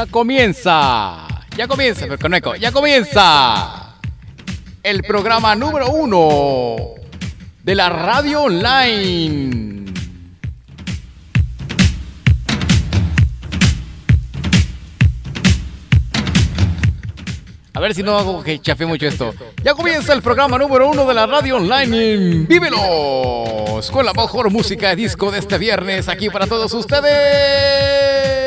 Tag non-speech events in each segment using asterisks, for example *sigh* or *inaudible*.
Ya comienza, ya comienza, pero con eco, ya comienza el programa número uno de la radio online. A ver si no hago que chafe mucho esto. Ya comienza el programa número uno de la radio online Vívelos con la mejor música de disco de este viernes aquí para todos ustedes.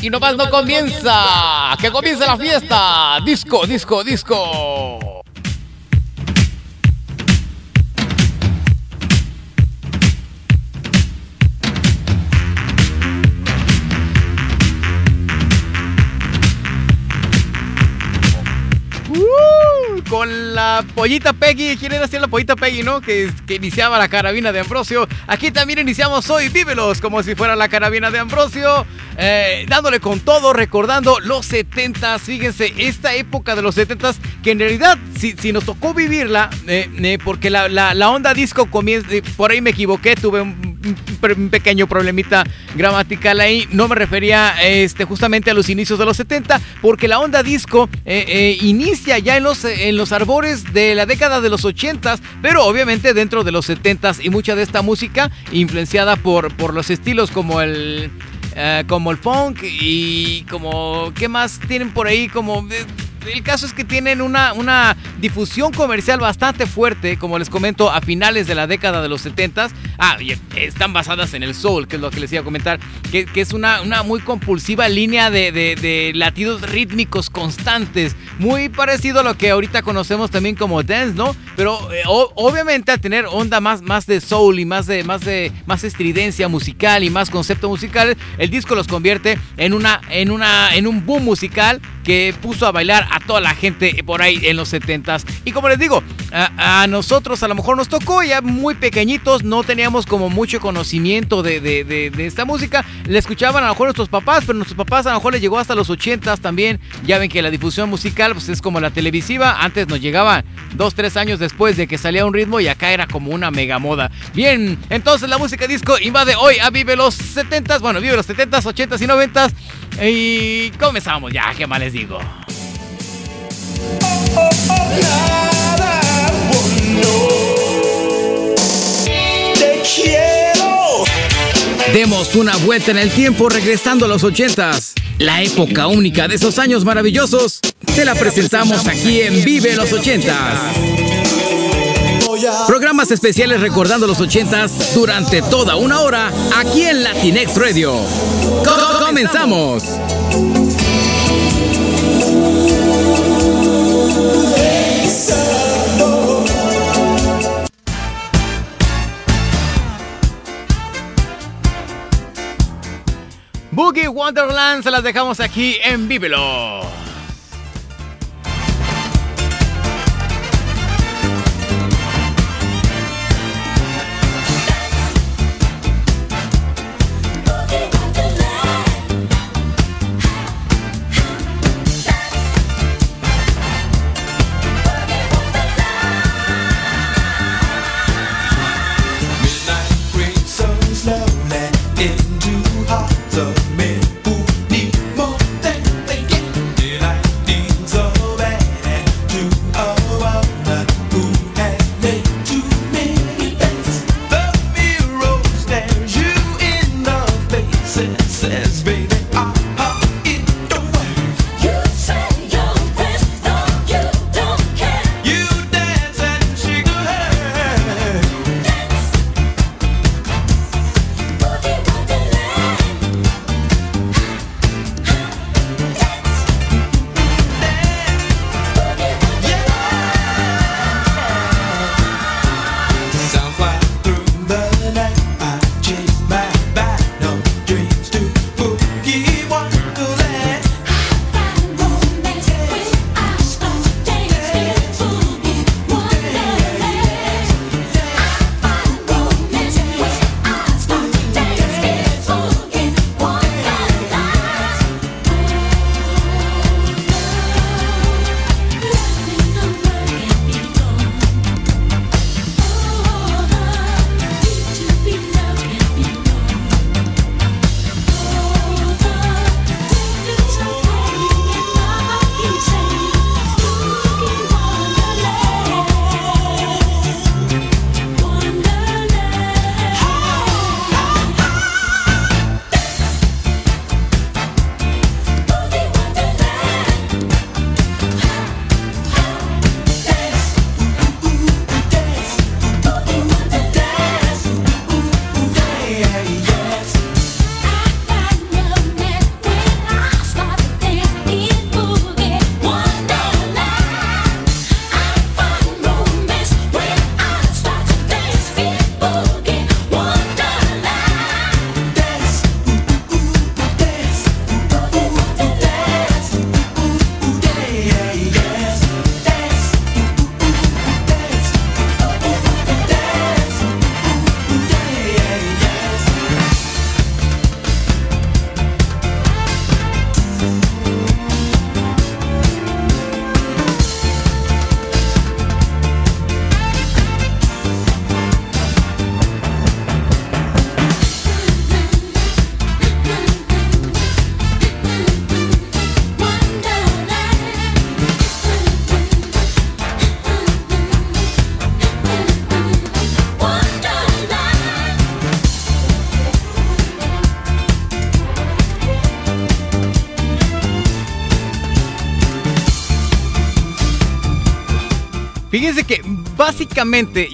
Y nomás no comienza, que comience la fiesta. Disco, disco, disco. Con la pollita Peggy. ¿Quién era así la pollita Peggy, no? Que, iniciaba la carabina de Ambrosio. Aquí también iniciamos hoy Vívelos, como si fuera la carabina de Ambrosio. eh, dándole con todo, recordando los 70s. Fíjense, esta época de los 70s, que en realidad, si, nos tocó vivirla, eh, eh, porque la, la- onda disco comienza. Por ahí me equivoqué, tuve un, un pe- un pequeño problemita gramatical ahí. No me refería este, justamente a los inicios de los 70, porque la onda disco eh, eh, inicia ya en los, en los arbores de la década de los 80, pero obviamente dentro de los 70 y mucha de esta música influenciada por, por los estilos como el... eh, como el funk y como qué más tienen por ahí como el caso es que tienen una, una difusión comercial bastante fuerte, como les comento, a finales de la década de los 70s. Ah, y están basadas en el soul, que es lo que les iba a comentar, que, que es una, una muy compulsiva línea de, de- latidos rítmicos constantes, muy parecido a lo que ahorita conocemos también como dance, ¿no? Pero eh, obviamente al tener onda más, más de soul y más de, más de más estridencia musical y más concepto musical, el disco los convierte en una, en una, en un boom musical que puso a bailar a toda la gente por ahí en los 70s. Y como les digo, a, nosotros a lo mejor nos tocó ya muy pequeñitos, no teníamos como mucho conocimiento de, de- de- esta música. Le escuchaban a lo mejor nuestros papás, pero nuestros papás a lo mejor les llegó hasta los 80s también. Ya ven que la difusión musical pues es como la televisiva, antes nos llegaba dos, tres años después de que salía un ritmo y acá era como una mega moda. Bien, entonces la música disco invade hoy a Vive los 70s, bueno, Vive los 70s, 80s y 90s. Y comenzamos ya, ¿qué más les digo? Te quiero. Demos una vuelta en el tiempo regresando a los 80s. La época única de esos años maravillosos. Te la presentamos aquí en Vive los 80s. Programas especiales recordando los 80s durante toda una hora aquí en Latinex Radio. Co- Comenzamos. Boogie Wonderland se las dejamos aquí en Vívelo.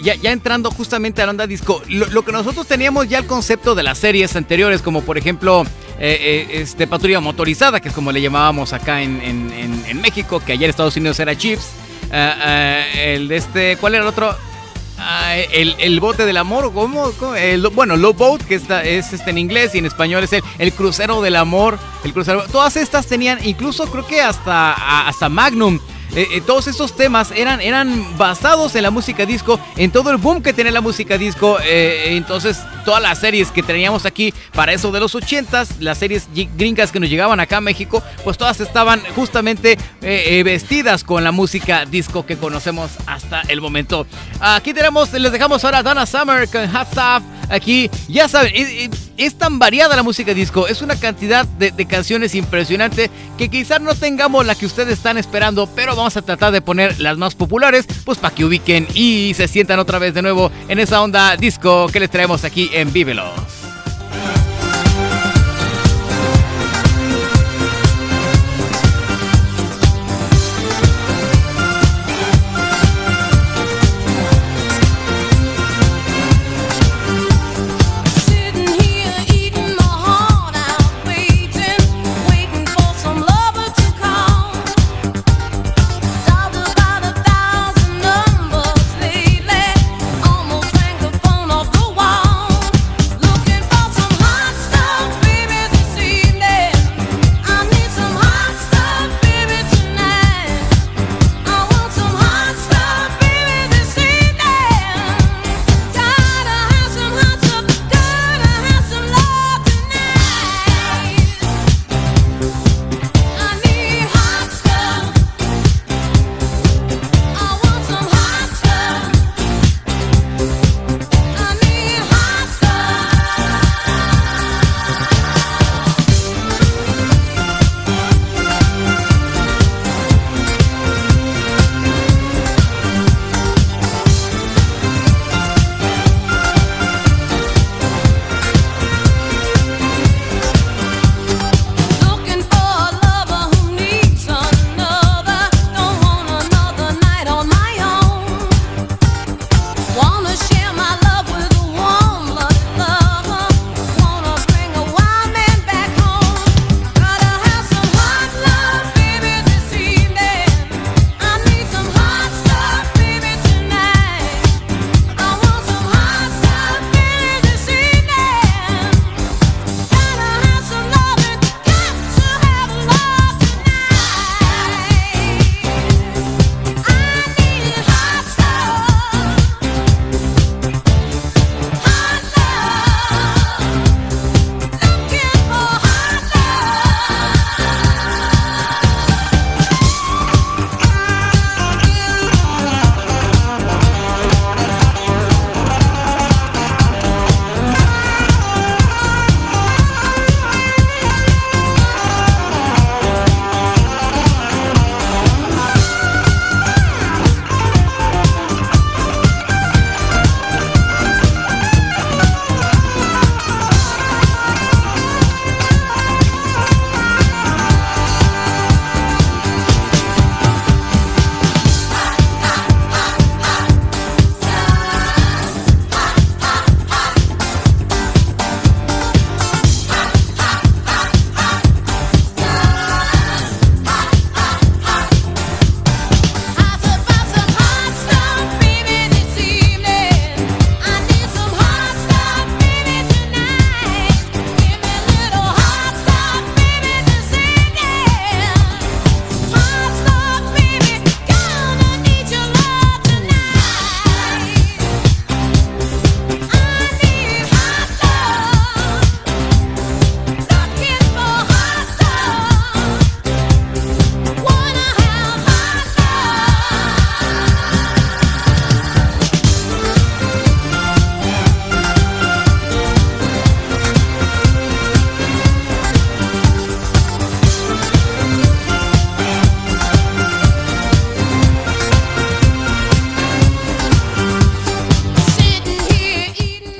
Ya, entrando justamente a la onda disco, lo, que nosotros teníamos ya el concepto de las series anteriores, como por ejemplo eh, eh, este, patrulla motorizada, que es como le llamábamos acá en, México, que ayer en Estados Unidos era Chips. Eh, eh, el de este, ¿cuál era el otro? El, el bote del amor, ¿cómo? Bueno, Low Boat, que está, es este en inglés y en español es el, el crucero del amor. El crucero, todas estas tenían, incluso creo que hasta, hasta Magnum. Eh, eh, todos estos temas eran, eran basados en la música disco, en todo el boom que tenía la música disco. eh, entonces, todas las series que teníamos aquí para eso de los 80s, las series gringas que nos llegaban acá a México, pues todas estaban justamente eh, eh, vestidas con la música disco que conocemos hasta el momento. Aquí tenemos, les dejamos ahora a Donna Summer con Hot Stuff. Aquí, ya saben, es tan variada la música disco, es una cantidad de, de canciones impresionante que quizás no tengamos la que ustedes están esperando, pero vamos a tratar de poner las más populares, pues para que ubiquen y se sientan otra vez de nuevo en esa onda disco que les traemos aquí en Vívelos.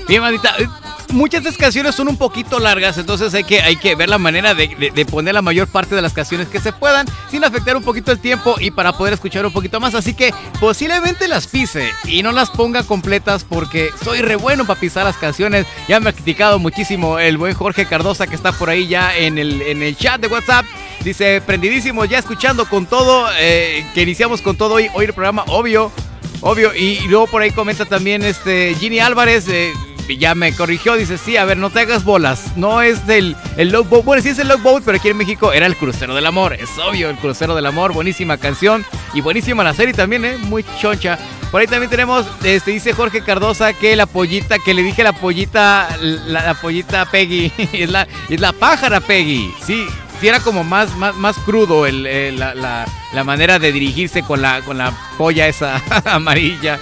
Bien, bandita. eh, muchas de estas canciones son un poquito largas, entonces hay que, hay que ver la manera de, poner la mayor parte de las canciones que se puedan sin afectar un poquito el tiempo y para poder escuchar un poquito más. Así que posiblemente las pise y no las ponga completas porque soy re bueno para pisar las canciones. Ya me ha criticado muchísimo el buen Jorge Cardosa que está por ahí ya en el, en el chat de WhatsApp. Dice, prendidísimo, ya escuchando con todo, eh, que iniciamos con todo hoy, hoy el programa, obvio. Obvio, y, y luego por ahí comenta también este Ginny Álvarez, eh, ya me corrigió, dice, sí, a ver, no te hagas bolas, no es del el Love Boat, bueno, sí es el Love Boat, pero aquí en México era el Crucero del Amor, es obvio, el Crucero del Amor, buenísima canción y buenísima la serie también, eh, muy choncha. Por ahí también tenemos, este, dice Jorge Cardosa que la pollita, que le dije la pollita, la, la pollita Peggy, *laughs* es la, es la pájara Peggy, sí, sí era como más, más, más crudo el, eh, la, la- la manera de dirigirse con la, con la polla esa *laughs* amarilla.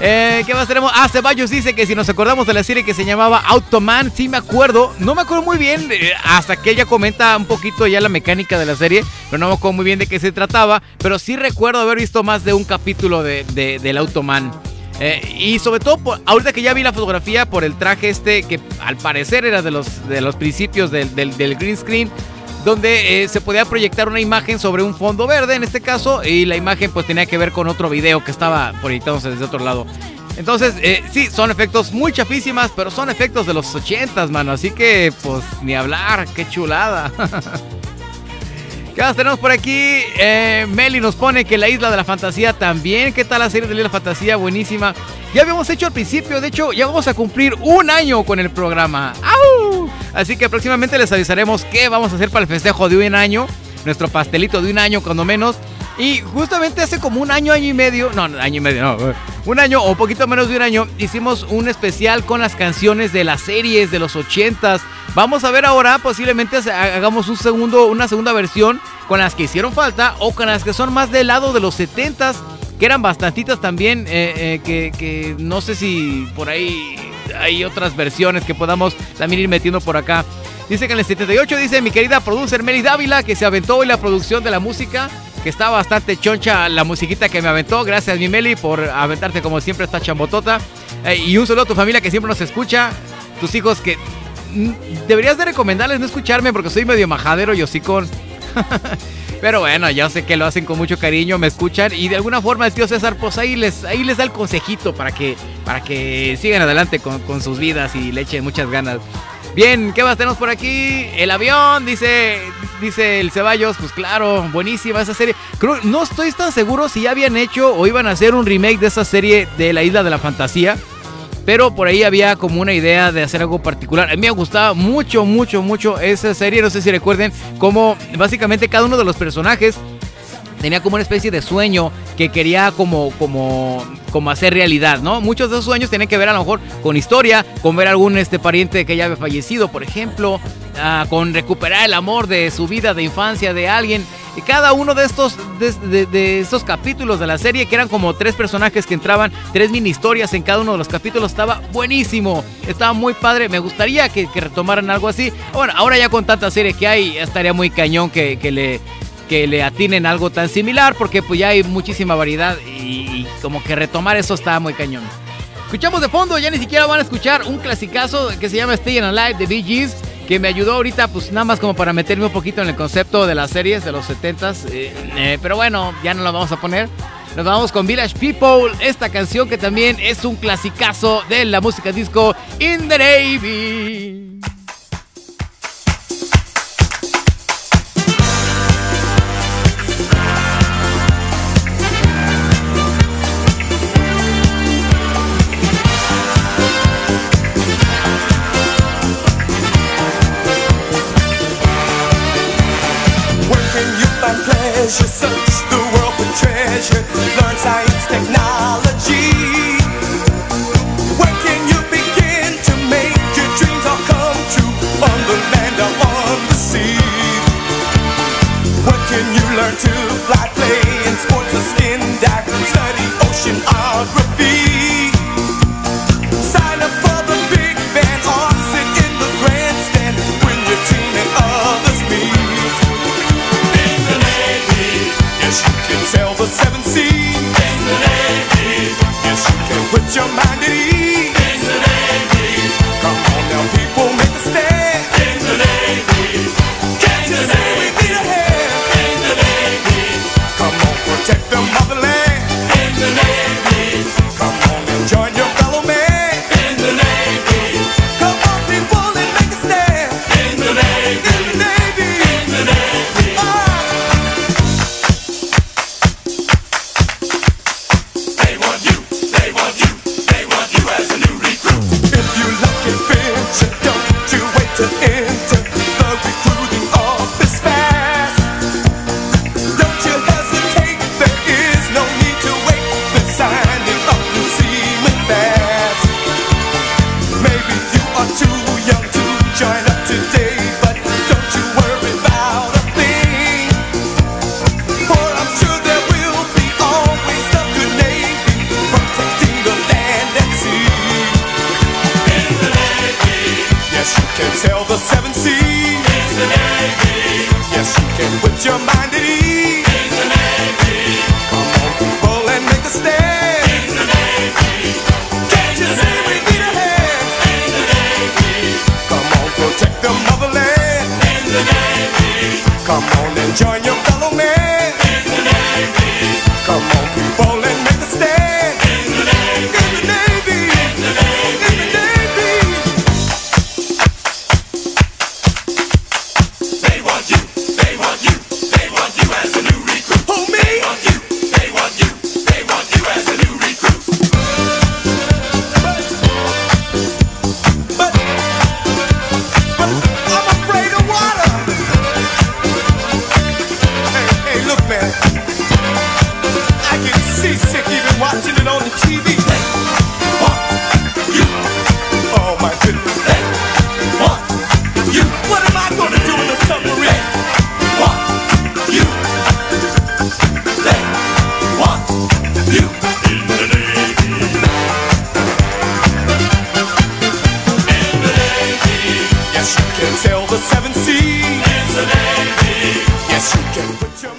Eh, ¿Qué más tenemos? Ah, Ceballos dice que si nos acordamos de la serie que se llamaba Automan, sí me acuerdo. No me acuerdo muy bien, eh, hasta que ella comenta un poquito ya la mecánica de la serie, pero no me acuerdo muy bien de qué se trataba. Pero sí recuerdo haber visto más de un capítulo de, de- del Automan. Eh, y sobre todo, ahorita que ya vi la fotografía por el traje este, que al parecer era de los, de los principios del- del green screen, donde eh, se podía proyectar una imagen sobre un fondo verde en este caso, y la imagen pues tenía que ver con otro video que estaba proyectándose desde otro lado. Entonces, eh, sí, son efectos muy chafísimas, pero son efectos de los 80s, mano. Así que, pues, ni hablar, qué chulada. *laughs* ¿Qué más tenemos por aquí? Eh, Meli nos pone que la Isla de la Fantasía también. ¿Qué tal la serie de la Isla de la Fantasía? Buenísima. Ya habíamos hecho al principio, de hecho, ya vamos a cumplir un año con el programa. ¡Au! Así que próximamente les avisaremos qué vamos a hacer para el festejo de un año. Nuestro pastelito de un año, cuando menos. Y justamente hace como un año, año y medio, no, año y medio, no, un año o poquito menos de un año, hicimos un especial con las canciones de las series de los ochentas. Vamos a ver ahora, posiblemente ha- hagamos un segundo, una segunda versión con las que hicieron falta o con las que son más del lado de los setentas, que eran bastantitas también, eh, eh, que no sé si por ahí hay otras versiones que podamos también ir metiendo por acá. Dice que en el 78 dice mi querida producer Meli Dávila que se aventó hoy la producción de la música, que está bastante choncha la musiquita que me aventó. Gracias mi Meli por aventarte como siempre esta chambotota. Eh, y un saludo a tu familia que siempre nos escucha, tus hijos que deberías de recomendarles no escucharme porque soy medio majadero y hocicón. *laughs* Pero bueno, yo sé que lo hacen con mucho cariño, me escuchan y de alguna forma el tío César pues ahí les, ahí les da el consejito para que, para que sigan adelante con, con sus vidas y le echen muchas ganas. Bien, ¿qué más tenemos por aquí? El avión, dice, dice el Ceballos, pues claro, buenísima esa serie. Creo, no estoy tan seguro si ya habían hecho o iban a hacer un remake de esa serie de la Isla de la Fantasía. Pero por ahí había como una idea de hacer algo particular. A mí me gustaba mucho, mucho, mucho esa serie. No sé si recuerden cómo básicamente cada uno de los personajes tenía como una especie de sueño que quería como, como, como hacer realidad, ¿no? Muchos de esos sueños tenían que ver a lo mejor con historia, con ver algún este pariente que ya había fallecido, por ejemplo, ah, con recuperar el amor de su vida de infancia de alguien. Y cada uno de estos, de, estos capítulos de la serie, que eran como tres personajes que entraban, tres mini historias en cada uno de los capítulos, estaba buenísimo, estaba muy padre. Me gustaría que, retomaran algo así. Bueno, ahora ya con tanta serie que hay, estaría muy cañón que, que le que le atinen algo tan similar porque pues ya hay muchísima variedad y, como que retomar eso está muy cañón. Escuchamos de fondo, ya ni siquiera van a escuchar un clasicazo que se llama Staying Alive de Bee Gees que me ayudó ahorita pues nada más como para meterme un poquito en el concepto de las series de los 70s, eh, eh, pero bueno, ya no lo vamos a poner. Nos vamos con Village People, esta canción que también es un clasicazo de la música disco In the Navy. Learn science, technology. Where can you begin to make your dreams all come true? On the land or on the sea. What can you learn to fly, your mind at ease.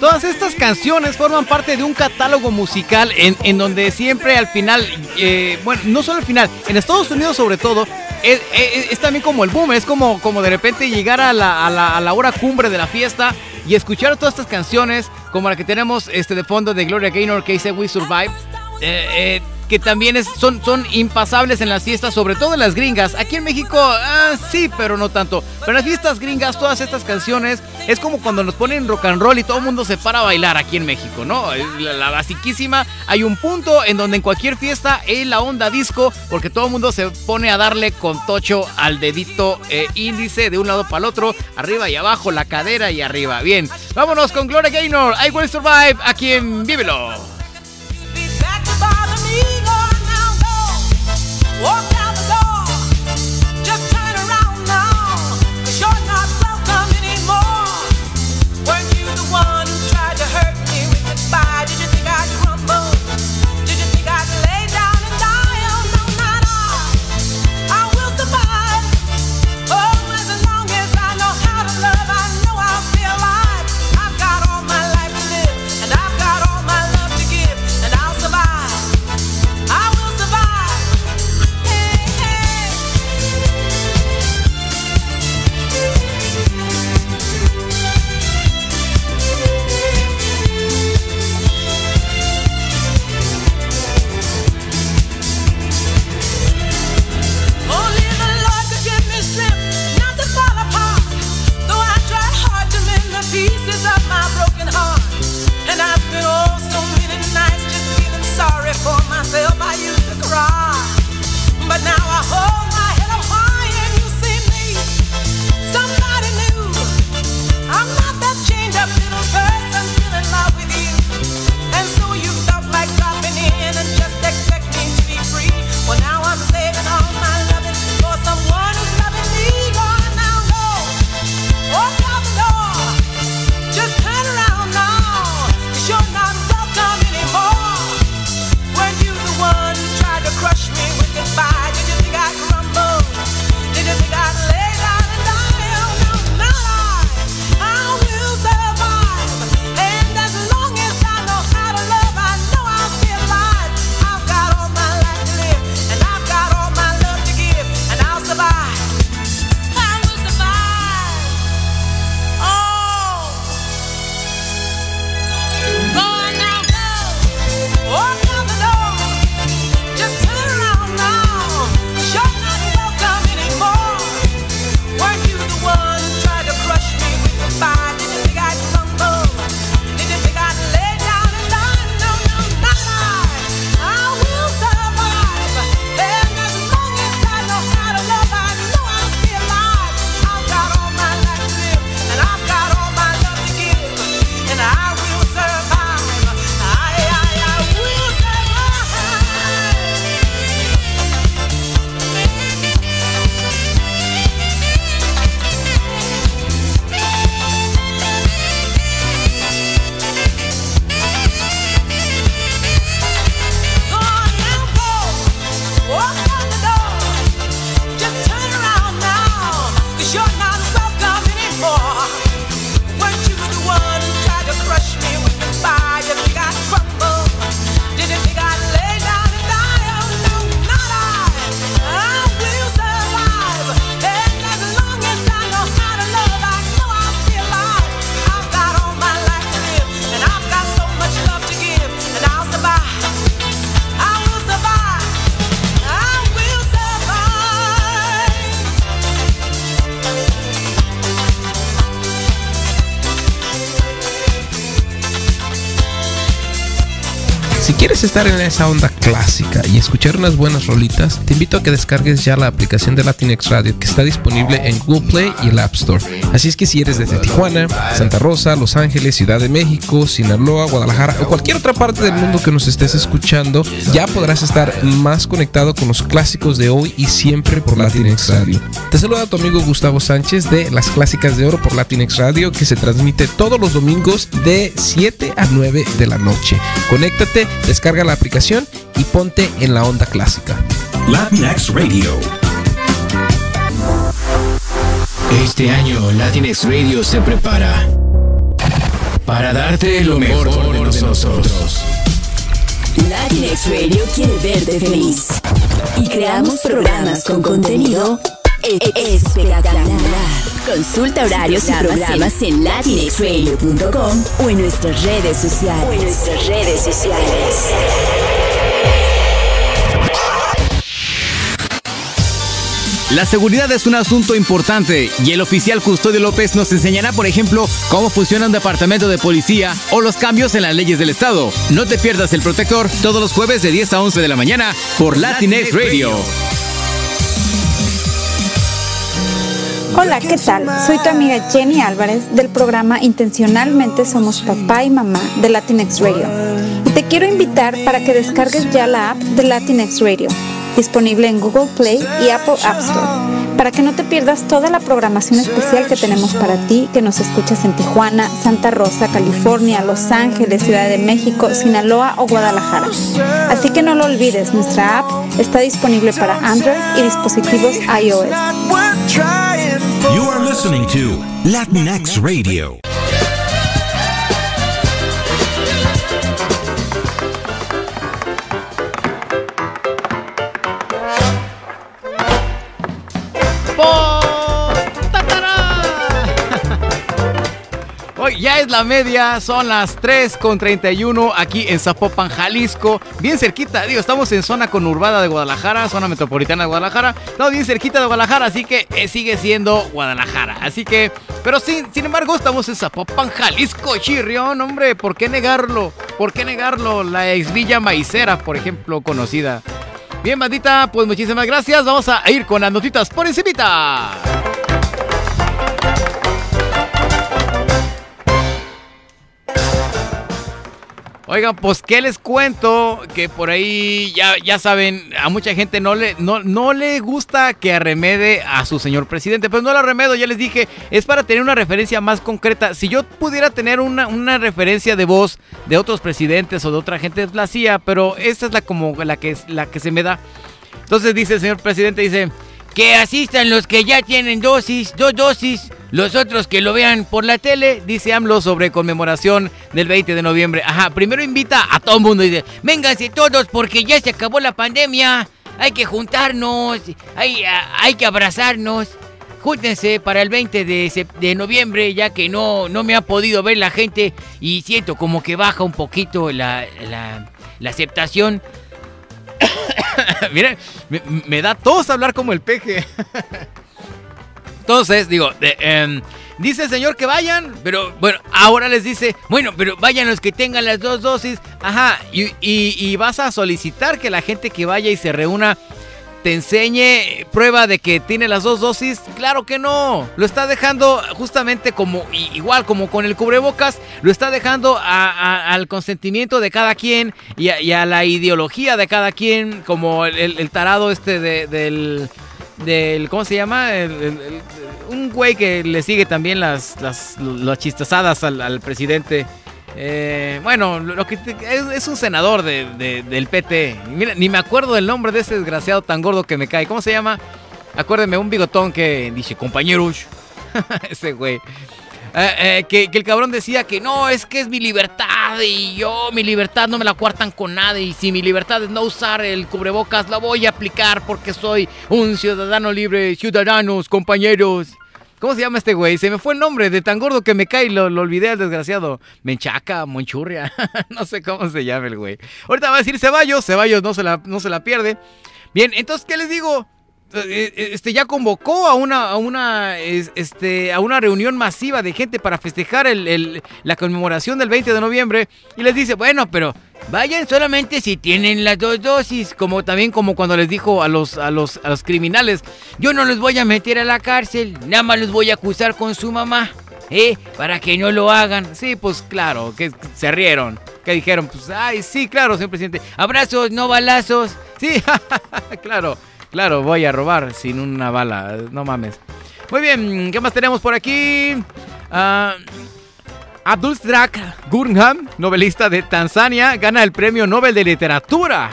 Todas estas canciones forman parte de un catálogo musical en, en donde siempre al final, eh, bueno, no solo al final, en Estados Unidos sobre todo, es, es, también como el boom, es como, como de repente llegar a la, a la, a la hora cumbre de la fiesta y escuchar todas estas canciones, como la que tenemos este, de fondo de Gloria Gaynor, que dice We Survive que también son, impasables en las fiestas, sobre todo en las gringas. Aquí en México, ah, sí, pero no tanto. Pero en las fiestas gringas, todas estas canciones, es como cuando nos ponen rock and roll y todo el mundo se para a bailar aquí en México, ¿no? La, la basiquísima, hay un punto en donde en cualquier fiesta es la onda disco, porque todo el mundo se pone a darle con tocho al dedito eh, índice de un lado para el otro, arriba y abajo, la cadera y arriba. Bien, vámonos con Gloria Gaynor, I Will Survive, aquí en Vívelo. Opa! for myself. I use. Quieres estar en esa onda clásica y escuchar unas buenas rolitas, te invito a que descargues ya la aplicación de Latinx Radio que está disponible en Google Play y el App Store. Así es que si eres desde Tijuana, Santa Rosa, Los Ángeles, Ciudad de México, Sinaloa, Guadalajara o cualquier otra parte del mundo que nos estés escuchando, ya podrás estar más conectado con los clásicos de hoy y siempre por Latinx Radio. Te saluda tu amigo Gustavo Sánchez de Las Clásicas de Oro por Latinx Radio que se transmite todos los domingos de 7 a 9 de la noche. Conéctate, descarga la aplicación y ponte en la onda clásica. Latinx Radio. Este año Latinx Radio se prepara para darte lo mejor de nosotros. Latinx Radio quiere verte feliz. Y creamos programas con contenido e- espectacular. Consulta horarios y programas en latinxradio.com o en nuestras redes sociales. O en nuestras redes sociales. La seguridad es un asunto importante y el oficial Custodio López nos enseñará, por ejemplo, cómo funciona un departamento de policía o los cambios en las leyes del Estado. No te pierdas el protector todos los jueves de 10 a 11 de la mañana por Latinx Radio. Hola, ¿qué tal? Soy tu amiga Jenny Álvarez del programa Intencionalmente Somos Papá y Mamá de Latinx Radio. Y te quiero invitar para que descargues ya la app de Latinx Radio, disponible en Google Play y Apple App Store, para que no te pierdas toda la programación especial que tenemos para ti que nos escuchas en Tijuana, Santa Rosa, California, Los Ángeles, Ciudad de México, Sinaloa o Guadalajara. Así que no lo olvides, nuestra app está disponible para Android y dispositivos iOS. You are listening to Latinx Radio. Ya es la media, son las 3 con 31 aquí en Zapopan, Jalisco. Bien cerquita, digo, estamos en zona conurbada de Guadalajara, zona metropolitana de Guadalajara. No, bien cerquita de Guadalajara, así que eh, sigue siendo Guadalajara. Así que, pero sin, sin embargo, estamos en Zapopan, Jalisco, chirrión, hombre, ¿por qué negarlo? ¿Por qué negarlo? La ex Villa Maicera, por ejemplo, conocida. Bien, bandita, pues muchísimas gracias. Vamos a ir con las notitas por encimita. Oigan, pues qué les cuento que por ahí ya, ya saben, a mucha gente no le, no, no le gusta que arremede a su señor presidente. Pues no lo arremedo, ya les dije, es para tener una referencia más concreta. Si yo pudiera tener una, una referencia de voz de otros presidentes o de otra gente, la hacía, pero esta es la como la que, la que se me da. Entonces dice el señor presidente, dice, que asistan los que ya tienen dosis, dos dosis, los otros que lo vean por la tele, dice AMLO sobre conmemoración del 20 de noviembre. Ajá, primero invita a todo el mundo y dice, vénganse todos porque ya se acabó la pandemia, hay que juntarnos, hay, hay que abrazarnos. Júntense para el 20 de, de noviembre, ya que no, no me ha podido ver la gente y siento como que baja un poquito la, la, la aceptación. *laughs* Miren, me, da tos hablar como el peje. *laughs* Entonces, digo, em, dice el señor que vayan, pero bueno, ahora les dice, bueno, pero vayan los que tengan las dos dosis. Ajá, y, y- y vas a solicitar que la gente que vaya y se reúna te enseñe prueba de que tiene las dos dosis. Claro que no, lo está dejando justamente como, igual como con el cubrebocas, lo está dejando al consentimiento de cada quien y a, la ideología de cada quien, como el, tarado este de- del del ¿cómo se llama? Un güey que le sigue también las las, las chistazadas al, al presidente. Eh, bueno, lo que es, un senador de- de- del PT. Mira, ni me acuerdo del nombre de ese desgraciado tan gordo que me cae. ¿Cómo se llama? Acuérdeme, un bigotón que dice, compañeros. *laughs* ese güey. Eh, eh, que, que el cabrón decía que no, es que es mi libertad y yo mi libertad no me la cuartan con nada y si mi libertad es no usar el cubrebocas la voy a aplicar porque soy un ciudadano libre, ciudadanos, compañeros. ¿Cómo se llama este güey? Se me fue el nombre de tan gordo que me cae lo, lo olvidé al desgraciado. Menchaca, Monchurria, *laughs* no sé cómo se llama el güey. Ahorita va a decir Ceballos, Ceballos no se la, no se la pierde. Bien, entonces, ¿qué les digo? Eh, eh, Este ya convocó a una, a una, es- este, a una reunión masiva de gente para festejar el- la conmemoración del 20 de noviembre y les dice, bueno, pero Vayan solamente si tienen las dos dosis, como también como cuando les dijo a los, a los, a los criminales, yo no los voy a meter a la cárcel, nada más los voy a acusar con su mamá, ¿eh? Para que no lo hagan. Sí, pues claro, que se rieron, que dijeron, pues, ay, sí, claro, señor presidente, abrazos, no balazos. Sí, *laughs* claro, claro, voy a robar sin una bala, no mames. Muy bien, ¿qué más tenemos por aquí? Ah, Abdulstrak Gurnham, novelista de Tanzania, gana el Premio Nobel de Literatura.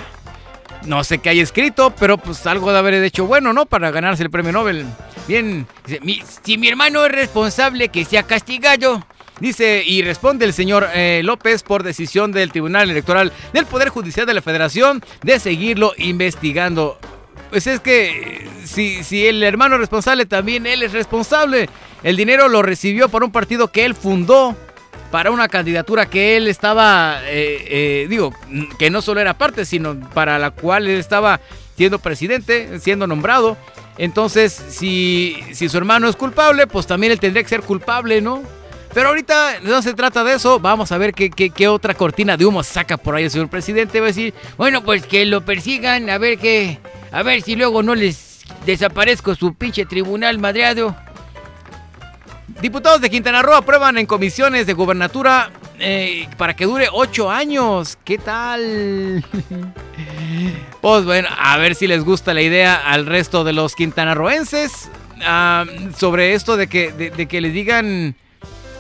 No sé qué hay escrito, pero pues algo de haber hecho bueno, ¿no? Para ganarse el premio Nobel. Bien, dice, "Mi- si mi hermano es responsable, que sea castigado. Dice, y responde el señor eh, López por decisión del Tribunal Electoral del Poder Judicial de la Federación de seguirlo investigando. Pues es que si, si el hermano es responsable, también él es responsable. El dinero lo recibió por un partido que él fundó para una candidatura que él estaba, eh, eh, digo, que no solo era parte, sino para la cual él estaba siendo presidente, siendo nombrado. Entonces, si, si su hermano es culpable, pues también él tendría que ser culpable, ¿no? Pero ahorita no se trata de eso. Vamos a ver qué, qué- qué otra cortina de humo saca por ahí el señor presidente. Va a decir, bueno, pues que lo persigan, a ver qué, a ver si luego no les desaparezco su pinche tribunal madreado. Diputados de Quintana Roo aprueban en comisiones de gubernatura eh, para que dure ocho años. ¿Qué tal? *laughs* Pues bueno, a ver si les gusta la idea al resto de los quintanarroenses ah, sobre esto de que, de, de que les digan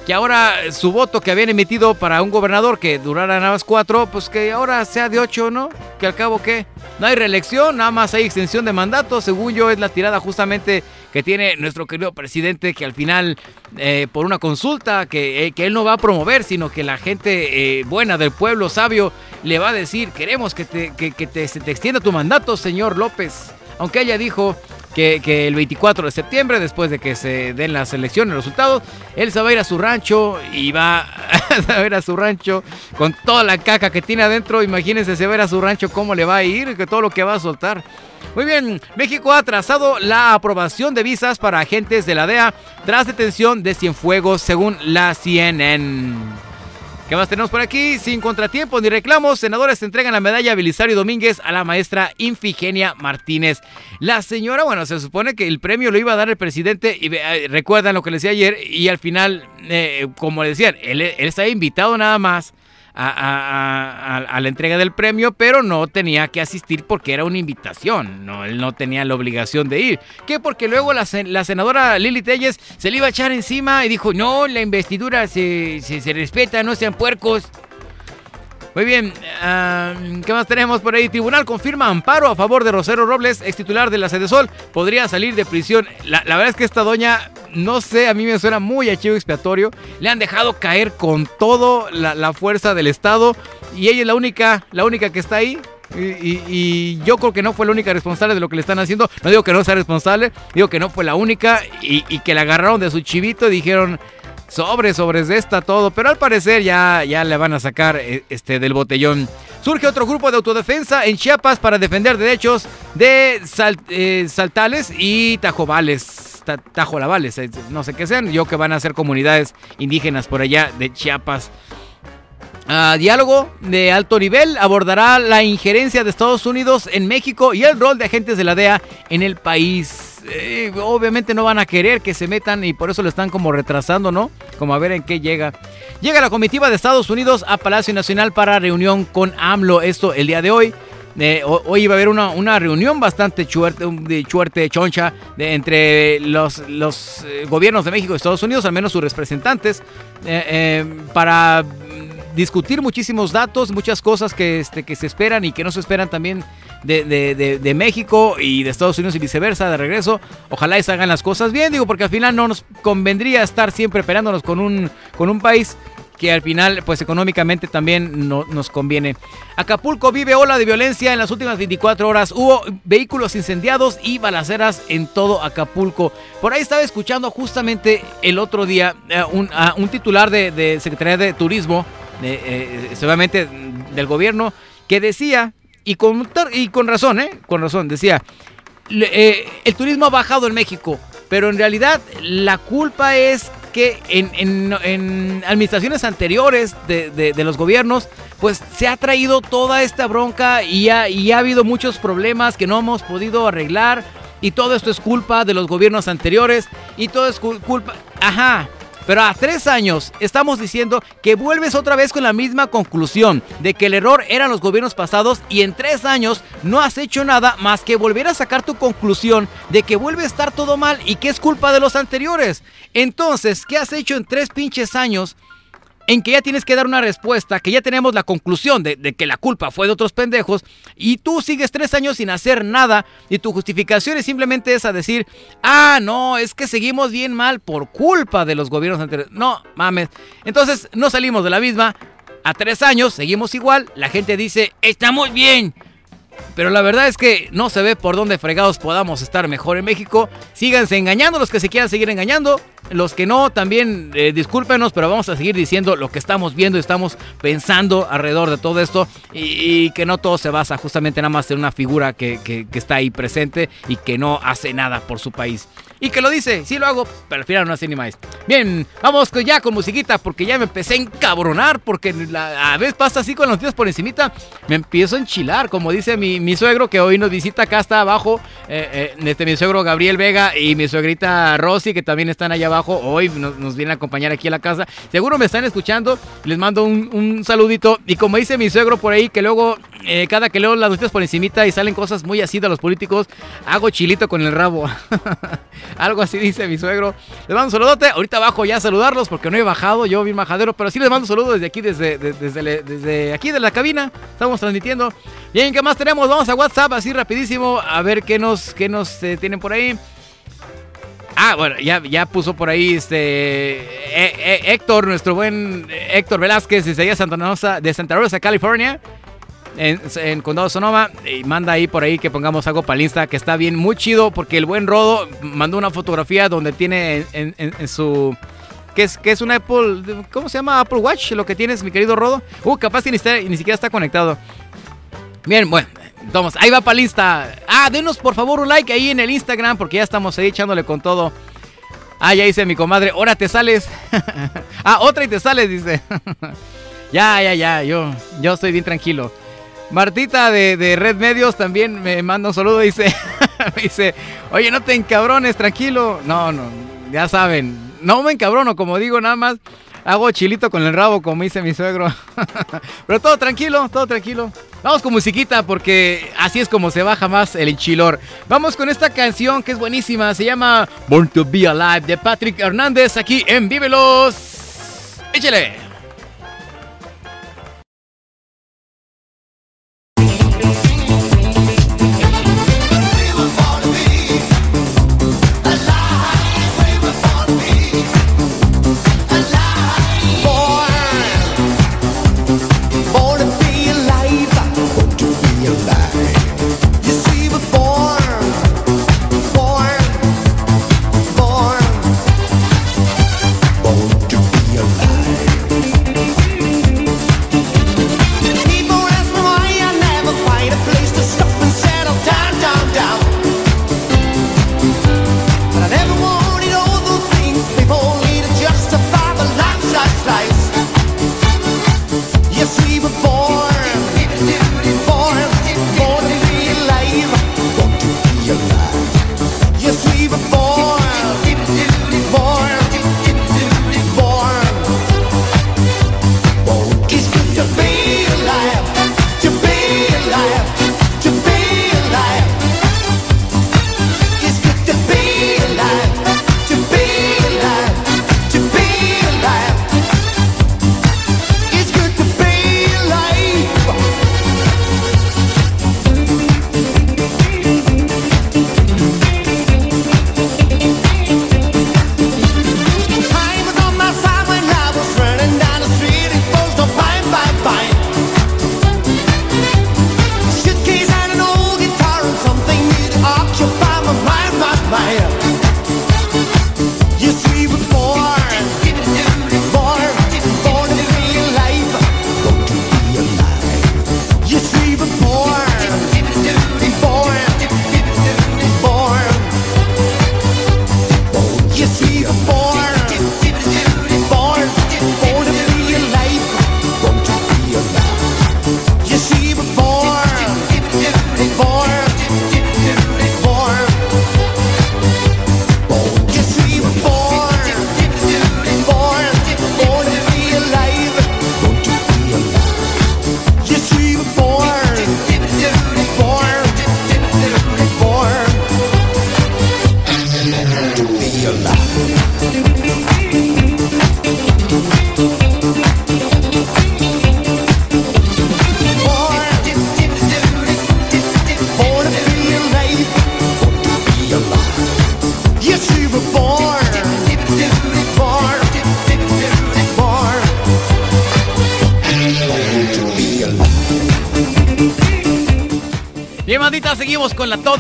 que ahora su voto que habían emitido para un gobernador que durara nada más cuatro, pues que ahora sea de ocho, ¿no? Que al cabo que no hay reelección, nada más hay extensión de mandato, según yo es la tirada justamente que tiene nuestro querido presidente, que al final eh, por una consulta que, eh, que él no va a promover, sino que la gente eh, buena del pueblo sabio le va a decir, queremos que que, que se te extienda tu mandato, señor López. Aunque ella dijo que, que el 24 de septiembre, después de que se den las elecciones, los resultados, él se va a ir a su rancho y va *laughs* a ir a su rancho con toda la caca que tiene adentro. Imagínense, se va a ir a su rancho cómo le va a ir, que todo lo que va a soltar. Muy bien, México ha trazado la aprobación de visas para agentes de la DEA tras detención de Cienfuegos, según la CNN. ¿Qué más tenemos por aquí? Sin contratiempos ni reclamos, senadores entregan la medalla Belisario Domínguez a la maestra Infigenia Martínez. La señora, bueno, se supone que el premio lo iba a dar el presidente, y eh, recuerdan lo que les decía ayer, y al final, eh, como le decían, él, él estaba invitado nada más a, la entrega del premio, pero no tenía que asistir porque era una invitación, no, él no tenía la obligación de ir. Que porque luego la, la senadora Lili Telles se le iba a echar encima y dijo, no, la investidura se, se respeta, no sean puercos. Muy bien, ah, ¿qué más tenemos por ahí? Tribunal confirma amparo a favor de Rosero Robles, ex titular de la Sede Sol. Podría salir de prisión. La, la verdad es que esta doña, no sé, a mí me suena muy a chivo expiatorio. Le han dejado caer con todo la, fuerza del Estado y ella es la única, la única que está ahí. Y, y- y yo creo que no fue la única responsable de lo que le están haciendo. No digo que no sea responsable, digo que no fue la única y, y que la agarraron de su chivito y dijeron, sobres, sobres de esta, todo. Pero al parecer ya, ya le van a sacar eh, este, del botellón. Surge otro grupo de autodefensa en Chiapas para defender derechos de eh, saltales y tajobales. ta- Tajolavales, eh, no sé qué sean. Yo que van a ser comunidades indígenas por allá de Chiapas. Ah, diálogo de alto nivel abordará la injerencia de Estados Unidos en México y el rol de agentes de la DEA en el país. Eh, obviamente no van a querer que se metan y por eso lo están como retrasando, ¿no? Como a ver en qué llega. Llega la comitiva de Estados Unidos a Palacio Nacional para reunión con AMLO. Esto el día de hoy. Eh, ho- hoy iba a haber una, una reunión bastante chuerte, un- de choncha, entre los, los eh, gobiernos de México y Estados Unidos, al menos sus representantes, para discutir muchísimos datos, muchas cosas que, este, que se esperan y que no se esperan también de, de- de- de México y de Estados Unidos y viceversa, de regreso. Ojalá y se hagan las cosas bien, digo, porque al final no nos convendría estar siempre peleándonos con un, con un país que al final, pues económicamente también no, nos conviene. Acapulco vive ola de violencia en las últimas 24 horas. Hubo vehículos incendiados y balaceras en todo Acapulco. Por ahí estaba escuchando justamente el otro día eh, un, a un titular de, de Secretaría de Turismo, eh, seguramente del gobierno, que decía, y con, y con razón, ¿eh? Con razón, decía, eh, el turismo ha bajado en México, pero en realidad la culpa es que en, en- en administraciones anteriores de, de- los gobiernos, pues se ha traído toda esta bronca y ha, y ha habido muchos problemas que no hemos podido arreglar. Y todo esto es culpa de los gobiernos anteriores. Y todo es cul- culpa... Ajá. Pero a tres años estamos diciendo que vuelves otra vez con la misma conclusión de que el error eran los gobiernos pasados y en tres años no has hecho nada más que volver a sacar tu conclusión de que vuelve a estar todo mal y que es culpa de los anteriores. Entonces, ¿qué has hecho en tres pinches años? En que ya tienes que dar una respuesta, que ya tenemos la conclusión de, que la culpa fue de otros pendejos, y tú sigues tres años sin hacer nada, y tu justificación es simplemente esa, decir, ah, no, es que seguimos bien mal por culpa de los gobiernos anteriores. No, mames. Entonces, no salimos de la misma. A tres años seguimos igual, la gente dice, estamos bien. Pero la verdad es que no se ve por dónde fregados podamos estar mejor en México. Síganse engañando los que se quieran seguir engañando. Los que no, también eh, discúlpenos, pero vamos a seguir diciendo lo que estamos viendo y estamos pensando alrededor de todo esto. Y, que no todo se basa justamente nada más en una figura que, que- está ahí presente y que no hace nada por su país. Y que lo dice, sí lo hago, pero al final no hace ni más. Bien, vamos ya con musiquita porque ya me empecé a encabronar porque a veces pasa así con los tíos por encimita. Me empiezo a enchilar, como dice mi, mi suegro que hoy nos visita acá hasta abajo. eh, eh, este, mi suegro Gabriel Vega y mi suegrita Rosy que también están allá abajo. Hoy nos, nos vienen a acompañar aquí a la casa. Seguro me están escuchando. Les mando un, un saludito. Y como dice mi suegro por ahí que luego eh, cada que leo las noticias por encimita y salen cosas muy así de los políticos, hago chilito con el rabo. *laughs* Algo así dice mi suegro. Les mando un saludote. Ahorita abajo ya a saludarlos porque no he bajado, yo bien majadero, pero sí les mando un saludo desde aquí, desde, de- desde, desde aquí de la cabina. Estamos transmitiendo. Bien, ¿qué más tenemos? Vamos a WhatsApp así rapidísimo a ver qué nos, qué nos eh, tienen por ahí. Ah, bueno, ya, ya puso por ahí este eh, eh, Héctor, nuestro buen Héctor Velázquez desde allá Santa Rosa, de Santa Rosa, California en, Condado Sonoma y manda ahí por ahí que pongamos algo para el Insta que está bien, muy chido porque el buen Rodo mandó una fotografía donde tiene en, su... que es, que es un Apple... ¿Cómo se llama? Apple Watch, lo que tienes, mi querido Rodo. Uh, capaz que ni, ni siquiera está conectado. Bien, bueno, vamos, ahí va para el Insta. Ah, denos por favor un like ahí en el Instagram porque ya estamos ahí echándole con todo. Ah, ya dice mi comadre, ahora te sales. *laughs* ah, otra y te sales, dice. *laughs* ya, ya, ya, yo, yo estoy bien tranquilo. Martita de, de Red Medios también me manda un saludo, dice, *laughs* dice, oye, no te encabrones, tranquilo. No, no, ya saben, no me encabrono, como digo, nada más hago chilito con el rabo, como dice mi suegro. Pero todo tranquilo, todo tranquilo. Vamos con musiquita porque así es como se baja más el enchilor. Vamos con esta canción que es buenísima, se llama Born to Be Alive de Patrick Hernández aquí en Vívelos. Échale.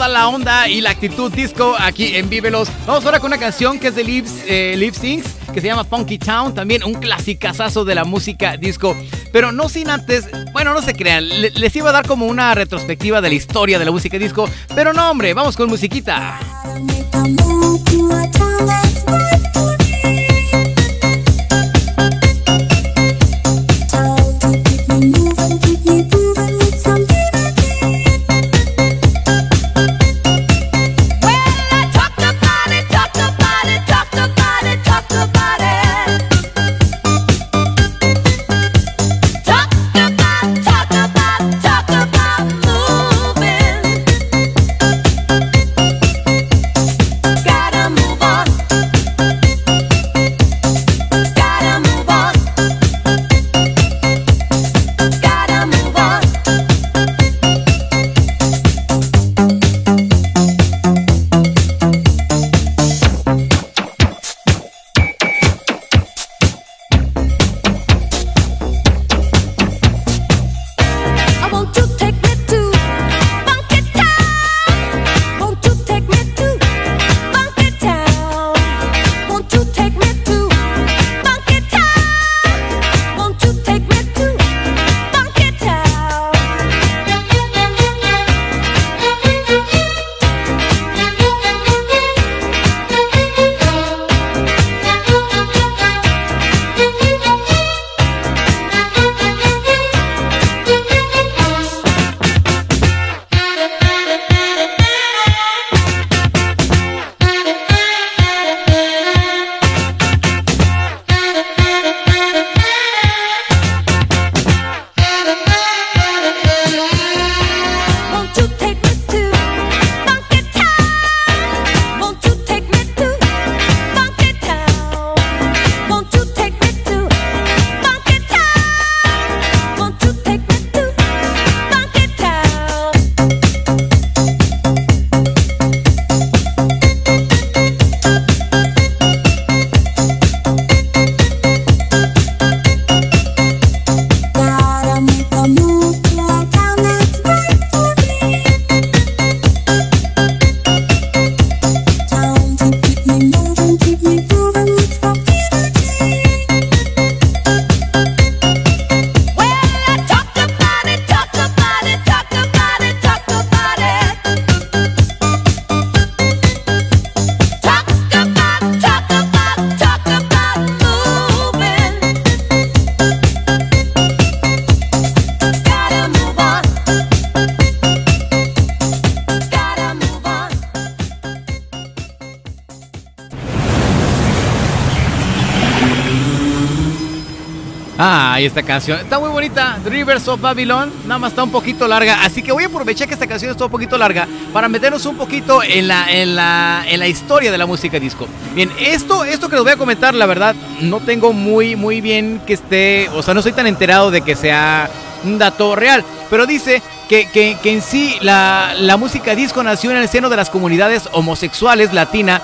La onda y la actitud disco aquí en Vívelos. Vamos ahora con una canción que es de Lips, eh, Syncs, que se llama Funky Town, también un clasicazazo de la música disco. Pero no sin antes, bueno, no se crean, le- les iba a dar como una retrospectiva de la historia de la música disco, pero no, hombre, vamos con musiquita. Esta canción está muy bonita, Rivers of Babylon, nada más está un poquito larga, así que voy a aprovechar que esta canción está un poquito larga para meternos un poquito en la, en la, en la historia de la música disco. Bien, esto, esto que les voy a comentar, la verdad, no tengo muy, muy bien que esté, o sea, no soy tan enterado de que sea un dato real, pero dice que, que- que en sí la, la música disco nació en el seno de las comunidades homosexuales latina,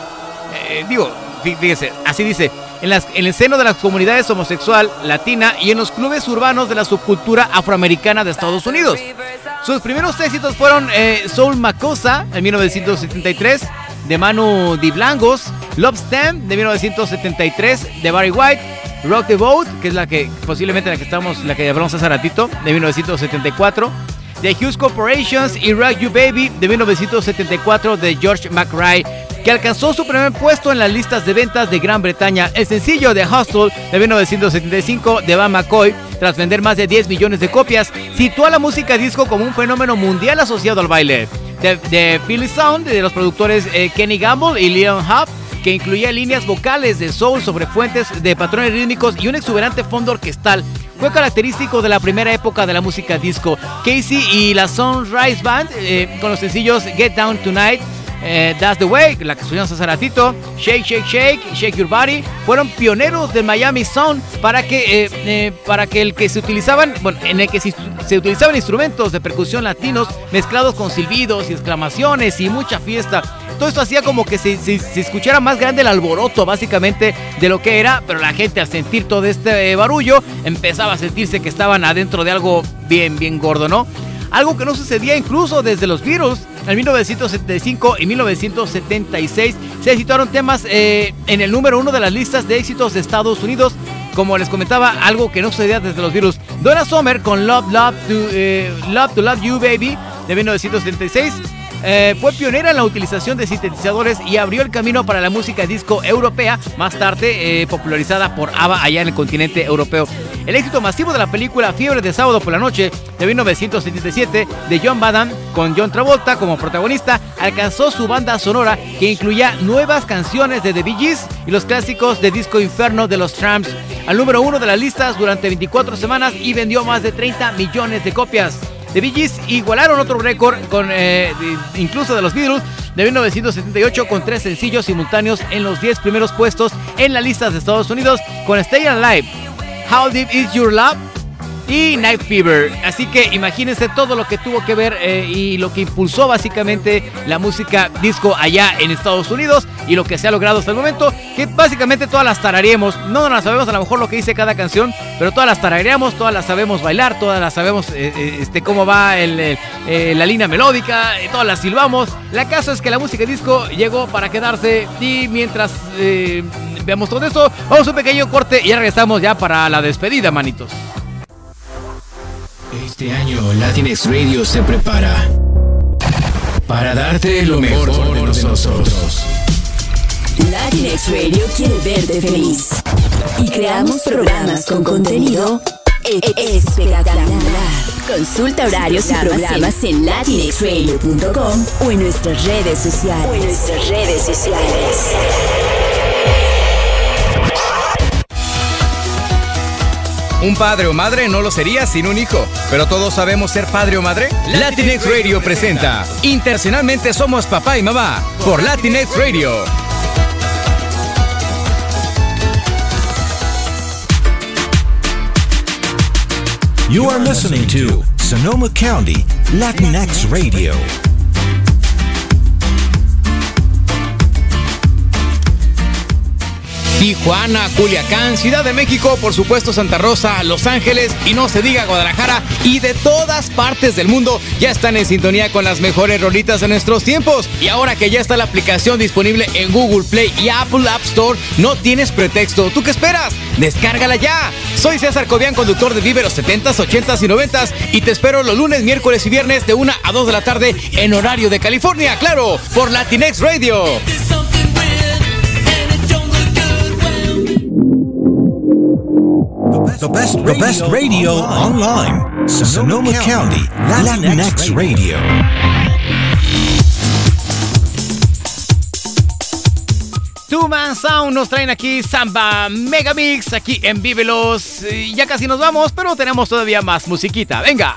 eh, digo, fíjese, así dice, en, el seno de las comunidades homosexual latina y en los clubes urbanos de la subcultura afroamericana de Estados Unidos. Sus primeros éxitos fueron eh, Soul Macosa en 1973 de Manu Di Blangos, Love Stem de 1973 de Barry White, Rock the Boat, que es la que posiblemente la que estamos, la que hablamos hace ratito, de 1974. The Hughes Corporations y Rock You Baby de 1974 de George McRae, que alcanzó su primer puesto en las listas de ventas de Gran Bretaña. El sencillo de Hustle de 1975 de Van McCoy, tras vender más de 10 millones de copias, situó a la música disco como un fenómeno mundial asociado al baile. De, de Philly Sound, de los productores eh, Kenny Gamble y Leon Huff, que incluía líneas vocales de soul sobre fuentes de patrones rítmicos y un exuberante fondo orquestal. Fue característico de la primera época de la música disco. Casey y la Sunrise Band, eh, con los sencillos Get Down Tonight, eh, That's the Way, la que escuchamos hace ratito, Shake, Shake, Shake, Shake Your Body, fueron pioneros del Miami Sound para que, eh, eh, para que el que se utilizaban, bueno, en el que se, se utilizaban instrumentos de percusión latinos mezclados con silbidos y exclamaciones y mucha fiesta. Todo esto hacía como que se, se- se escuchara más grande el alboroto, básicamente, de lo que era, pero la gente al sentir todo este barullo empezaba a sentirse que estaban adentro de algo bien, bien gordo, ¿no? algo que no sucedía incluso desde los Beatles. En 1975 y 1976 se situaron temas eh, en el número uno de las listas de éxitos de Estados Unidos. Como les comentaba, algo que no sucedía desde los Beatles. Donna Summer con Love, Love to, eh, Love to Love You Baby de 1976 eh, fue pionera en la utilización de sintetizadores y abrió el camino para la música disco europea, más tarde eh, popularizada por ABBA allá en el continente europeo. El éxito masivo de la película Fiebre de Sábado por la Noche de 1977 de John Badham con John Travolta como protagonista alcanzó su banda sonora que incluía nuevas canciones de The Bee Gees y los clásicos de Disco Inferno de los Tramps al número uno de las listas durante 24 semanas y vendió más de 30 millones de copias. The Bee igualaron otro récord con eh, incluso de los Beatles de 1978 con tres sencillos simultáneos en los 10 primeros puestos en las listas de Estados Unidos con Stay Alive, How Deep Is Your Love y Night Fever. Así que imagínense todo lo que tuvo que ver eh, y lo que impulsó básicamente la música disco allá en Estados Unidos y lo que se ha logrado hasta el momento, que básicamente todas las tarareemos. No nos las sabemos a lo mejor lo que dice cada canción, pero todas las tarareamos, todas las sabemos bailar, todas las sabemos eh, eh, este, cómo va la línea melódica, todas las silbamos. La caso es que la música disco llegó para quedarse y mientras veamos todo esto, vamos a un pequeño corte y ya regresamos ya para la despedida, manitos. Este año Latinx Radio se prepara para darte lo mejor de nosotros. Latinx Radio quiere verte feliz. Y creamos programas con contenido e- e- espectacular. Consulta horarios y programas en latinxradio.com o en nuestras redes sociales. O en nuestras redes sociales. Un padre o madre no lo sería sin un hijo, pero todos sabemos ser padre o madre. Latinx Radio presenta Internacionalmente somos papá y mamá por Latinx Radio. You are listening to Sonoma County Latinx Radio. Tijuana, Culiacán, Ciudad de México, por supuesto Santa Rosa, Los Ángeles y no se diga Guadalajara y de todas partes del mundo ya están en sintonía con las mejores rolitas de nuestros tiempos. Y ahora que ya está la aplicación disponible en Google Play y Apple App Store, no tienes pretexto. ¿Tú qué esperas? Descárgala ya. Soy César Cobian, conductor de Vive los 70s, 80s y 90s y te espero los lunes, miércoles y viernes de 1 a 2 de la tarde en horario de California, claro, por Latinx Radio. The best, the best radio online. Sonoma County Latinx Radio. Two Man Sound nos traen aquí Samba Megamix, aquí en Vívelos. Y Ya casi nos vamos, pero tenemos todavía más musiquita. Venga.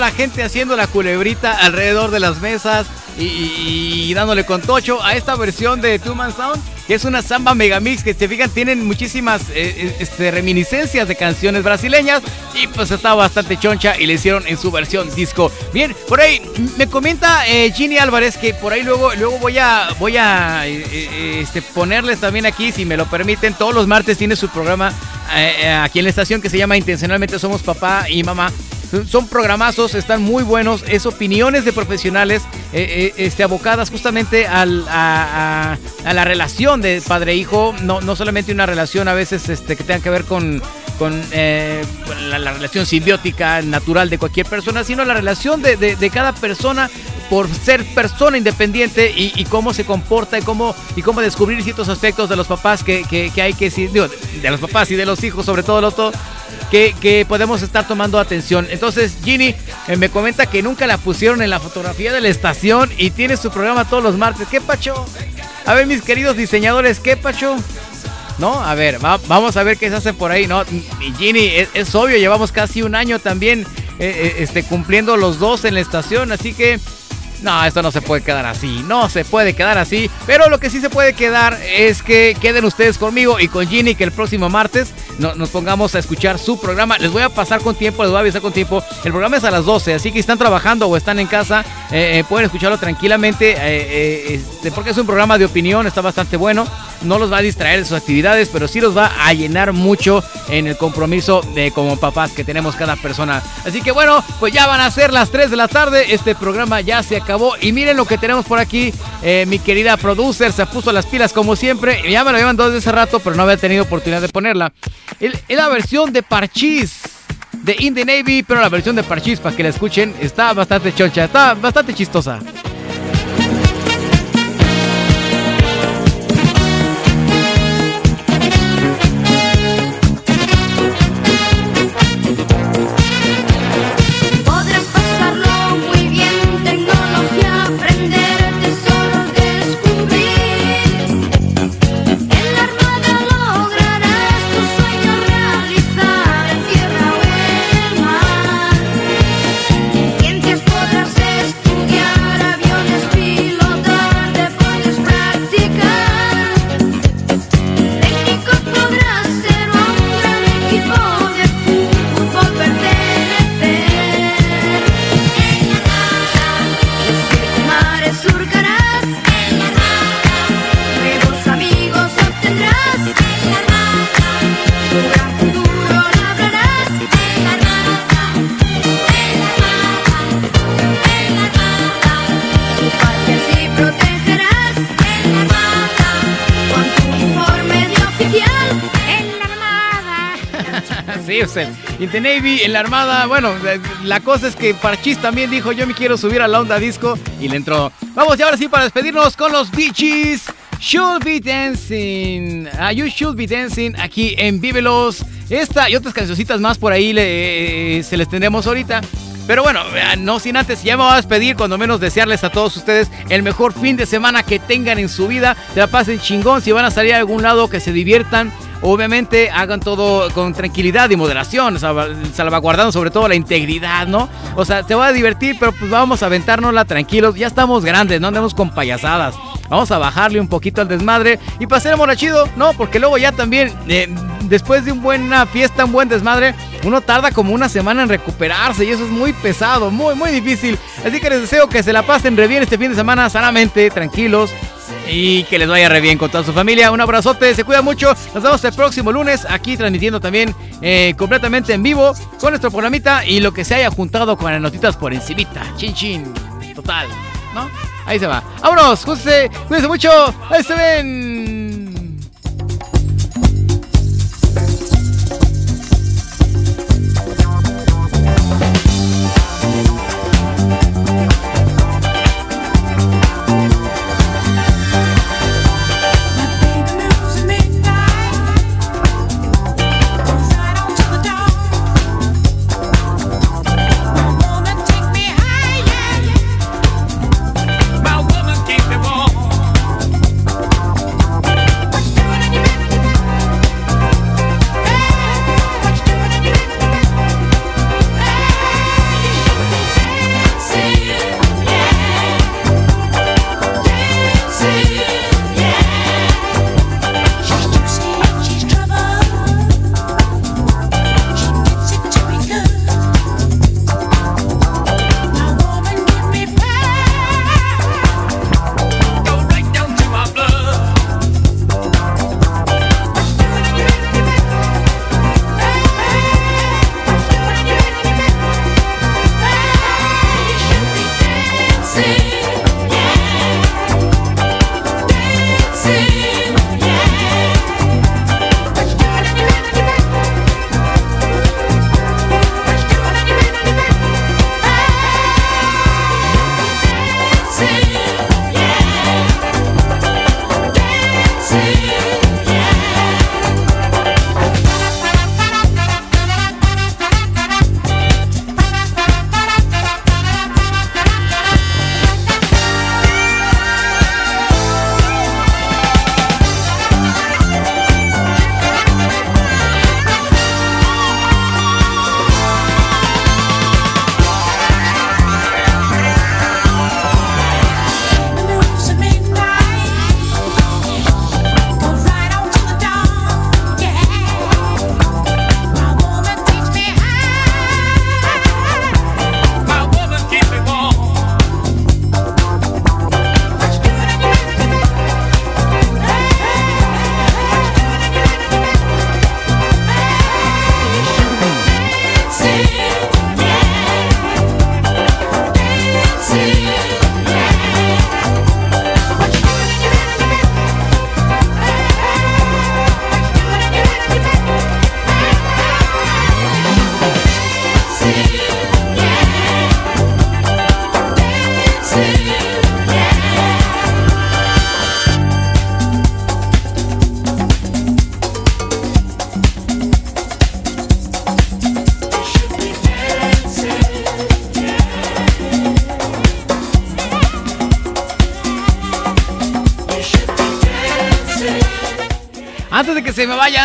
La gente haciendo la culebrita alrededor de las mesas y, dándole con tocho a esta versión de Two Man Sound, que es una samba megamix que, se fijan, tienen muchísimas eh, eh, este, reminiscencias de canciones brasileñas y pues está bastante choncha y le hicieron en su versión disco. Bien, por ahí me comenta eh, Ginny Álvarez que por ahí luego, luego voy a, voy a eh, este, ponerles también aquí, si me lo permiten, todos los martes tiene su programa aquí en la estación que se llama Intencionalmente Somos Papá y Mamá. Son- programazos, están muy buenos, es opiniones de profesionales eh, eh, este, abocadas justamente al- a, la relación de padre-hijo, no, no solamente una relación a veces este, que tenga que ver con, con, eh, la, la relación simbiótica natural de cualquier persona, sino la relación de, de- cada persona por ser persona independiente y, cómo se comporta y cómo, y cómo descubrir ciertos aspectos de los papás que, que- hay que digo, de los papás y de los hijos, sobre todo, lo todo, que, que podemos estar tomando atención. Entonces, Ginny me comenta que nunca la pusieron en la fotografía de la estación y tiene su programa todos los martes. ¿Qué pacho? A ver, mis queridos diseñadores, ¿qué pacho? ¿no? A ver, va- vamos a ver qué se hace por ahí, ¿no? Y Ginny, es, es obvio, llevamos casi un año también eh, eh, este, cumpliendo los dos en la estación, así que... No, esto no se puede quedar así, no se puede quedar así, pero lo que sí se puede quedar es que queden ustedes conmigo y con Ginny que el próximo martes no- nos pongamos a escuchar su programa. Les voy a pasar con tiempo, les voy a avisar con tiempo. El programa es a las 12, así que si están trabajando o están en casa, eh, eh, pueden escucharlo tranquilamente, eh, este, porque es un programa de opinión, está bastante bueno. No los va a distraer de sus actividades, pero sí los va a llenar mucho en el compromiso de como papás que tenemos cada persona. Así que bueno, pues ya van a ser las 3 de la tarde. Este programa ya se acabó. Y miren lo que tenemos por aquí. Eh, mi querida producer se puso las pilas como siempre. Ya me lo habían dado desde hace rato, pero no había tenido oportunidad de ponerla. Es la versión de Parchís de In the Navy, pero la versión de Parchís, para que la escuchen, está bastante choncha, está bastante chistosa. The Navy, en la Armada. Bueno, la- cosa es que Parchís también dijo: Yo me quiero subir a la onda disco. Y le entró. Vamos, y ahora sí, para despedirnos con los Beaches. Should be dancing. Ah, you should be dancing aquí en Vívelos. Esta y otras cancioncitas más por ahí eh, se les tendremos ahorita. Pero bueno, eh, no sin antes, ya me voy a despedir, cuando menos desearles a todos ustedes el mejor fin de semana que tengan en su vida. Se la pasen chingón, si van a salir a algún lado, que se diviertan. Obviamente hagan todo con tranquilidad y moderación, salva- salvaguardando sobre todo la integridad, ¿no? O sea, te va a divertir, pero pues vamos a aventárnosla tranquilos. Ya estamos grandes, no andemos con payasadas. Vamos a bajarle un poquito al desmadre y pasémosla chido, ¿no? Porque luego ya también, eh, después de una buena fiesta, un buen desmadre, uno tarda como una semana en recuperarse y eso es muy pesado, muy, muy difícil. Así que les deseo que se la pasen bien este fin de semana, sanamente, tranquilos. Y que les vaya re bien con toda su familia. Un abrazote, se cuida mucho. Nos vemos el próximo lunes aquí transmitiendo también eh, completamente en vivo con nuestro programita y lo que se haya juntado con las notitas por encimita. Chin chin. Total. ¿No? Ahí se va. Vámonos, cuídense, cuídense mucho. Ahí se ven.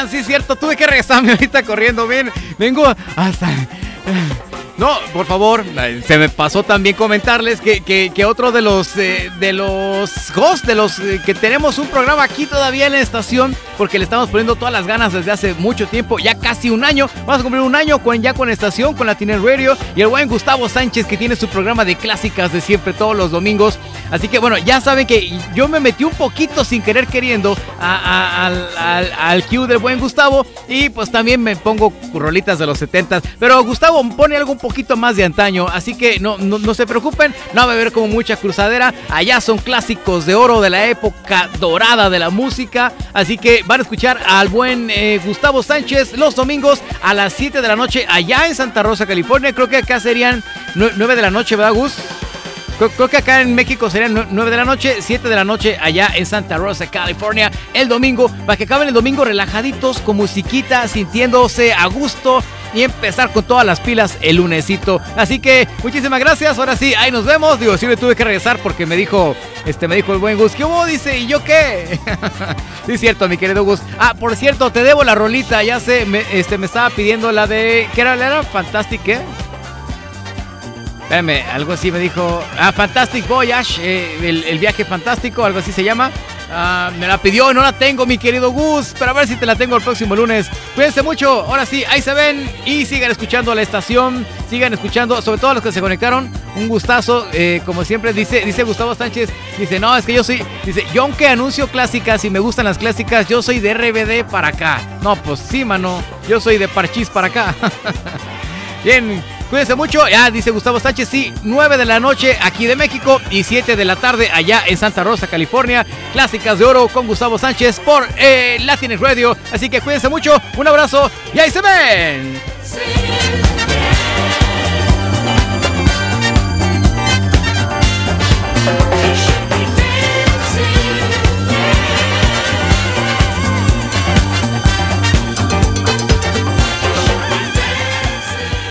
Sí es cierto, tuve que regresarme ahorita corriendo, ven, vengo hasta... No, por favor, se me pasó también comentarles que, que- que otro de los eh, de los hosts, de los eh, que tenemos un programa aquí todavía en la estación, porque le estamos poniendo todas las ganas desde hace mucho tiempo, ya casi un año. Vamos a cumplir un año con ya con la estación, con Latiner Radio y el buen Gustavo Sánchez que tiene su programa de clásicas de siempre todos los domingos. Así que bueno, ya saben que yo me metí un poquito sin querer queriendo al, al cue del buen Gustavo y pues también me pongo rolitas de los 70 pero Gustavo pone algo un poquito más de antaño, así que no, no, no se preocupen, no va a haber como mucha cruzadera, allá son clásicos de oro de la época dorada de la música, así que van a escuchar al buen eh, Gustavo Sánchez los domingos a las 7 de la noche allá en Santa Rosa, California, creo que acá serían 9 de la noche, ¿verdad Gus? Creo, que acá en México serían 9 de la noche, 7 de la noche allá en Santa Rosa, California, el domingo, para que acaben el domingo relajaditos, con musiquita, sintiéndose a gusto y empezar con todas las pilas el lunesito. Así que muchísimas gracias, ahora sí, ahí nos vemos. Digo, sí me tuve que regresar porque me dijo, este, me dijo el buen Gus, ¿qué hubo? Dice, ¿y yo qué? *laughs* sí es cierto, mi querido Gus. Ah, por cierto, te debo la rolita, ya sé, me, este, me estaba pidiendo la de, ¿qué era? ¿La era Fantastic, qué? Espérame, algo así me dijo. Ah, Fantastic Voyage, eh, el, viaje fantástico, algo así se llama. Ah, me la pidió, no la tengo, mi querido Gus. Pero a ver si te la tengo el próximo lunes. Cuídense mucho. Ahora sí, ahí se ven. Y sigan escuchando la estación. Sigan escuchando, sobre todo los que se conectaron. Un gustazo. eh, como siempre dice, dice Gustavo Sánchez. Dice, no, es que yo soy. Dice, yo aunque anuncio clásicas y me gustan las clásicas, yo soy de RBD para acá. No, pues sí, mano. Yo soy de Parchís para acá. *laughs* Bien, cuídense mucho. Ya dice Gustavo Sánchez, sí, 9 de la noche aquí de México y 7 de la tarde allá en Santa Rosa, California. Clásicas de oro con Gustavo Sánchez por eh, Latinx Radio. Así que cuídense mucho, un abrazo y ahí se ven.